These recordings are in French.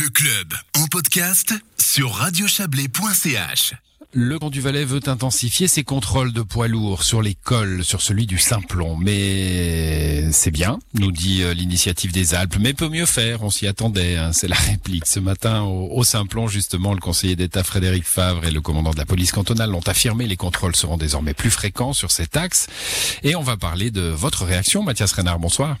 Le club en podcast sur radiochablais.ch. Le Grand du Valais veut intensifier ses contrôles de poids lourds sur les cols, sur celui du Simplon. Mais c'est bien, nous dit euh, l'initiative des Alpes, mais peut mieux faire, on s'y attendait, hein. c'est la réplique. Ce matin, au, au Simplon, justement, le conseiller d'État Frédéric Favre et le commandant de la police cantonale l'ont affirmé, les contrôles seront désormais plus fréquents sur cet axe. Et on va parler de votre réaction, Mathias Renard, bonsoir.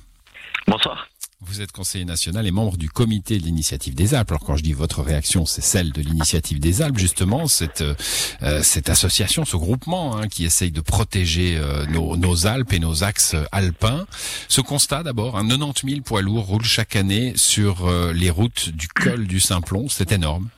Vous êtes conseiller national et membre du comité de l'initiative des Alpes. Alors quand je dis votre réaction, c'est celle de l'initiative des Alpes, justement, cette, euh, cette association, ce groupement hein, qui essaye de protéger euh, nos, Alpes et nos axes alpins. Ce constat d'abord, un 90 000 poids lourds roulent chaque année sur euh, les routes du col du Simplon. C'est énorme.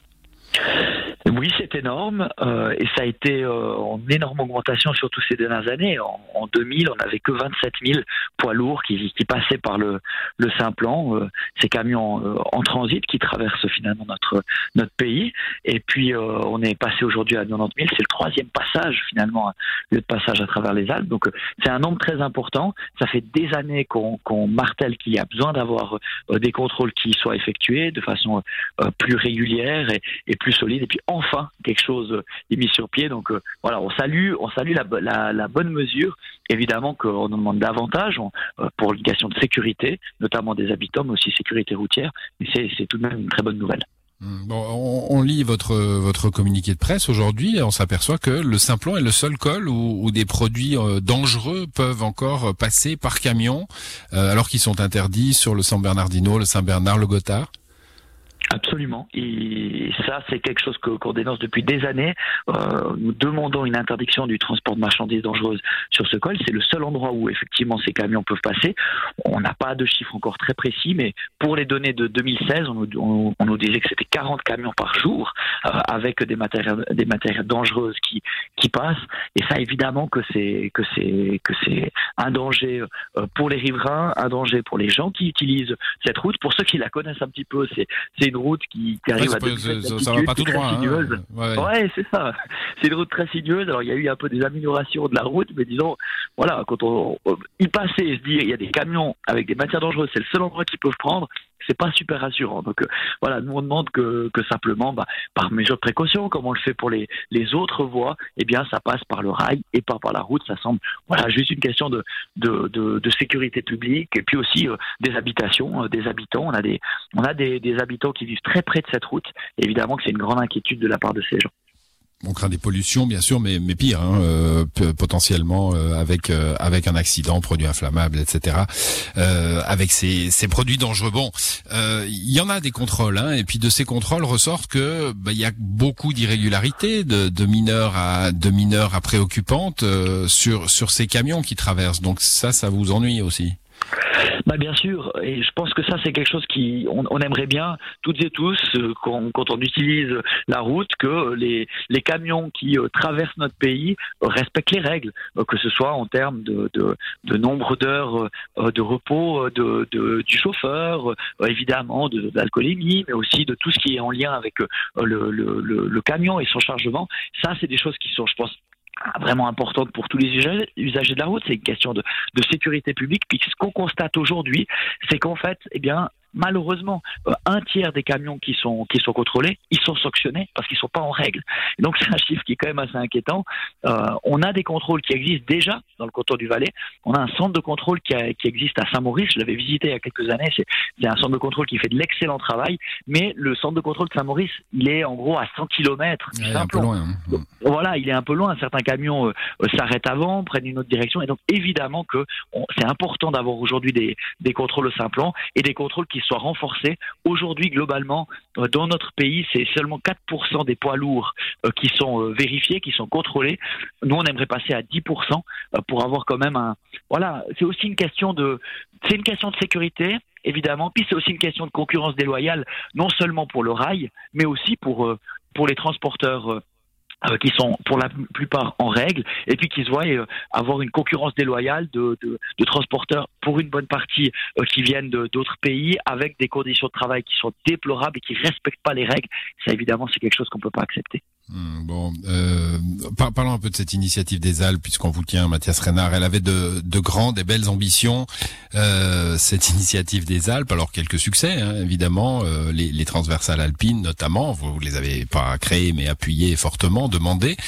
Oui, c'est énorme euh, et ça a été euh, en énorme augmentation surtout ces dernières années. En, en 2000, on n'avait que 27 000 poids lourds qui, qui passaient par le, le Simplon, euh, ces camions euh, en transit qui traversent finalement notre notre pays. Et puis euh, on est passé aujourd'hui à 90 000. C'est le troisième passage finalement, le passage à travers les Alpes. Donc c'est un nombre très important. Ça fait des années qu'on qu'on martèle qu'il y a besoin d'avoir des contrôles qui soient effectués de façon plus régulière et, et plus solide. Enfin quelque chose est mis sur pied. Donc euh, voilà, on salue, on salue la, bonne mesure. Évidemment qu'on demande davantage euh, pour une de sécurité, notamment des habitants, mais aussi sécurité routière. Mais c'est tout de même une très bonne nouvelle. Bon, on, lit votre votre communiqué de presse aujourd'hui et on s'aperçoit que le Simplon est le seul col où, des produits euh, dangereux peuvent encore passer par camion, euh, alors qu'ils sont interdits sur le San Bernardino, le Saint Bernard, le Gothard. Absolument. Et ça, c'est quelque chose qu'on qu dénonce depuis des années. Euh, nous demandons une interdiction du transport de marchandises dangereuses sur ce col. C'est le seul endroit où effectivement ces camions peuvent passer. On n'a pas de chiffres encore très précis, mais pour les données de 2016, on nous, on, on nous disait que c'était 40 camions par jour euh, avec des matières, des matières dangereuses qui, qui passent. Et ça, évidemment, que c'est que c'est que c'est un danger euh, pour les riverains, un danger pour les gens qui utilisent cette route. Pour ceux qui la connaissent un petit peu, c'est une route qui, qui arrive ouais, à pas, ça, va pas tout droit. Hein. Ouais, ouais c'est ça. C'est une route très sinueuse. Alors il y a eu un peu des améliorations de la route, mais disons, voilà, quand on, on y passer et se dire il y a des camions avec des matières dangereuses, c'est le seul endroit qu'ils peuvent prendre c'est pas super rassurant. Donc euh, voilà, nous on demande que, que simplement, bah, par mesure de précaution, comme on le fait pour les, les autres voies, eh bien ça passe par le rail et pas par la route. Ça semble voilà juste une question de de, de, de sécurité publique et puis aussi euh, des habitations, euh, des habitants. On a des on a des, des habitants qui vivent très près de cette route. Évidemment que c'est une grande inquiétude de la part de ces gens on craint des pollutions bien sûr mais mais pire hein, euh, potentiellement euh, avec euh, avec un accident produit inflammable etc avec ces, ces produits dangereux. Bon il y en a des contrôles hein, et puis de ces contrôles ressortent que bah, il y a beaucoup d'irrégularités de, de mineurs à de mineurs à préoccupantes sur sur ces camions qui traversent. Donc ça ça vous ennuie aussi? Bah bien sûr, et je pense que ça c'est quelque chose qui on, on, aimerait bien toutes et tous euh, quand, quand, on utilise la route que les, les camions qui euh, traversent notre pays respectent les règles, euh, que ce soit en termes de, de, de nombre d'heures de repos de, de, du chauffeur, évidemment de, l'alcoolémie, mais aussi de tout ce qui est en lien avec le, le, le camion et son chargement. Ça c'est des choses qui sont, je pense, vraiment importante pour tous les usagers de la route. C'est une question de, de sécurité publique. Puis ce qu'on constate aujourd'hui, c'est qu'en fait, eh bien, malheureusement, euh, un tiers des camions qui sont qui sont contrôlés, ils sont sanctionnés parce qu'ils sont pas en règle. Et donc c'est un chiffre qui est quand même assez inquiétant. Euh, on a des contrôles qui existent déjà dans le canton du Valais. On a un centre de contrôle qui, a, qui existe à Saint-Maurice. Je l'avais visité il y a quelques années. C'est un centre de contrôle qui fait de l'excellent travail. Mais le centre de contrôle de Saint-Maurice, il est en gros à 100 km. Ouais, un peu loin. Hein. Donc, voilà, il est un peu loin. Certains camions euh, s'arrêtent avant, prennent une autre direction. Et donc évidemment que c'est important d'avoir aujourd'hui des, des contrôles au Simplon et des contrôles qui soit renforcée. Aujourd'hui, globalement, euh, dans notre pays, c'est seulement 4% des poids lourds euh, qui sont euh, vérifiés, qui sont contrôlés. Nous, on aimerait passer à 10% pour avoir quand même un. Voilà, c'est aussi une question de. C'est une question de sécurité évidemment. Puis c'est aussi une question de concurrence déloyale, non seulement pour le rail, mais aussi pour les transporteurs euh, qui sont pour la plupart en règle et puis qui se voient euh, avoir une concurrence déloyale de, de, transporteurs pour une bonne partie euh, qui viennent d'autres pays avec des conditions de travail qui sont déplorables et qui respectent pas les règles. Ça évidemment c'est quelque chose qu'on peut pas accepter. Hmm, bon, euh, parlons un peu de cette initiative des Alpes, puisqu'on vous tient, Mathias Renard. Elle avait de, de grandes et belles ambitions, euh, cette initiative des Alpes. Alors quelques succès, hein, évidemment, euh, les, les, transversales alpines notamment. Vous, les avez pas créées, mais appuyées fortement, demandées.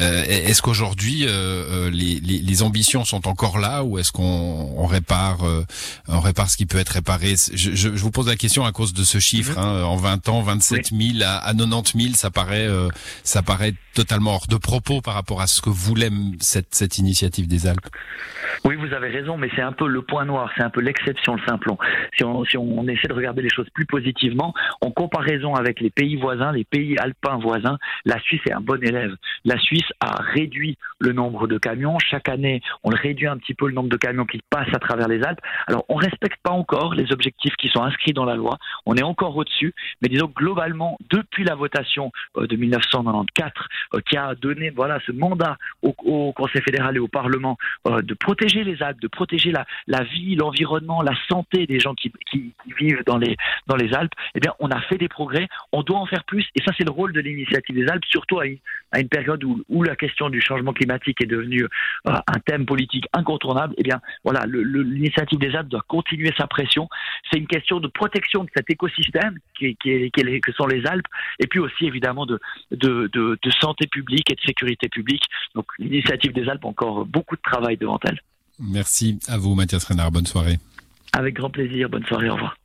Euh, est-ce qu'aujourd'hui euh, les, les, les, ambitions sont encore là, ou est-ce qu'on on répare, on répare ce qui peut être réparé? Je, je, je, vous pose la question à cause de ce chiffre. Mhm. Hein, en 20 ans, 27 000 à, à 90 000, ça paraît ça paraît totalement hors de propos par rapport à ce que voulait cette, cette initiative des Alpes. Oui, vous avez raison, mais c'est un peu le point noir, c'est un peu l'exception, le simplon. Si on, si on essaie de regarder les choses plus positivement, en comparaison avec les pays voisins, les pays alpins voisins, la Suisse est un bon élève. La Suisse a réduit le nombre de camions. Chaque année, on réduit un petit peu le nombre de camions qui passent à travers les Alpes. Alors, on respecte pas encore les objectifs qui sont inscrits dans la loi. On est encore au-dessus, mais disons globalement, depuis la votation euh, de 1990, euh, qui a donné ce mandat au, Conseil fédéral et au Parlement euh, de protéger les Alpes, de protéger la, vie, l'environnement, la santé des gens qui, vivent dans les Alpes. Eh bien, on a fait des progrès. On doit en faire plus, et ça c'est le rôle de l'initiative des Alpes, surtout à à une période où, où, la question du changement climatique est devenue euh, un thème politique incontournable. Eh bien, voilà, l'initiative des Alpes doit continuer sa pression. C'est une question de protection de cet écosystème qui, qui, qui, que sont les Alpes, et puis aussi évidemment de, de de, santé publique et de sécurité publique. Donc l'initiative des Alpes a encore beaucoup de travail devant elle. Merci à vous Mathias Renard, bonne soirée. Avec grand plaisir, bonne soirée, au revoir.